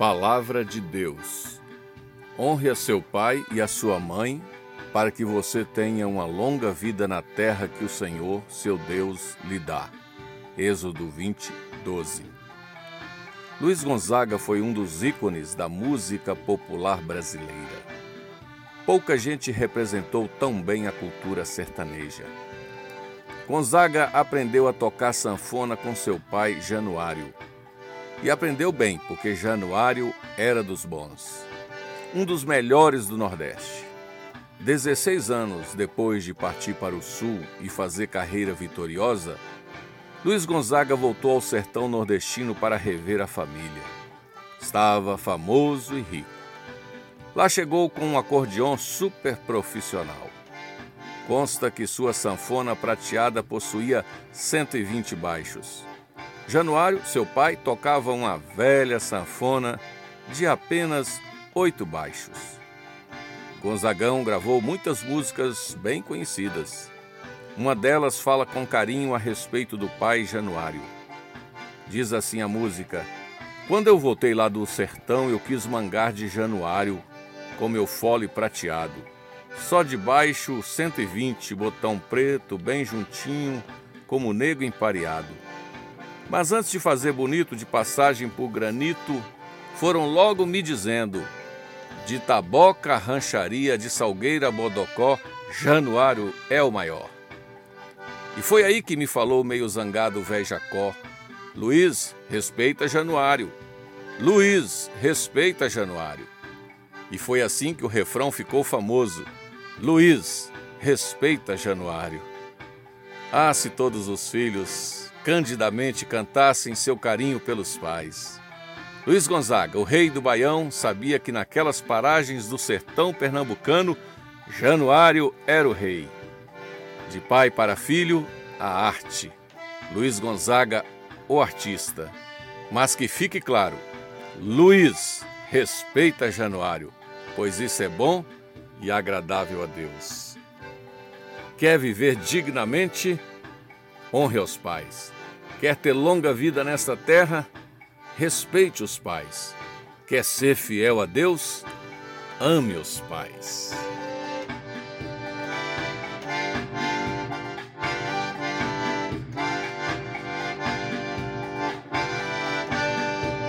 Palavra de Deus. Honre a seu pai e a sua mãe, para que você tenha uma longa vida na terra que o Senhor, seu Deus, lhe dá. Êxodo 20, 12. Luiz Gonzaga foi um dos ícones da música popular brasileira. Pouca gente representou tão bem a cultura sertaneja. Gonzaga aprendeu a tocar sanfona com seu pai Januário e aprendeu bem, porque Januário era dos bons. Um dos melhores do Nordeste. 16 anos depois de partir para o Sul e fazer carreira vitoriosa, Luiz Gonzaga voltou ao sertão nordestino para rever a família. Estava famoso e rico. Lá chegou com um acordeão super profissional. Consta que sua sanfona prateada possuía 120 baixos. Januário, seu pai, tocava uma velha sanfona de apenas oito baixos. Gonzagão gravou muitas músicas bem conhecidas. Uma delas fala com carinho a respeito do pai Januário. Diz assim a música: Quando eu voltei lá do sertão, eu quis mangar de Januário com meu fole prateado. Só de baixo 120, botão preto, bem juntinho, como nego empareado. Mas antes de fazer bonito de passagem por granito, foram logo me dizendo: de Taboca, Rancharia, de Salgueira, Bodocó, Januário é o maior. E foi aí que me falou meio zangado o velho Jacó: Luiz, respeita Januário. Luiz, respeita Januário. E foi assim que o refrão ficou famoso: Luiz, respeita Januário. Ah, se todos os filhos candidamente cantassem seu carinho pelos pais. Luiz Gonzaga, o rei do Baião, sabia que naquelas paragens do sertão pernambucano, Januário era o rei. De pai para filho, a arte. Luiz Gonzaga, o artista. Mas que fique claro, Luiz respeita Januário, pois isso é bom e agradável a Deus. Quer viver dignamente? Honre aos pais. Quer ter longa vida nesta terra? Respeite os pais. Quer ser fiel a Deus? Ame os pais.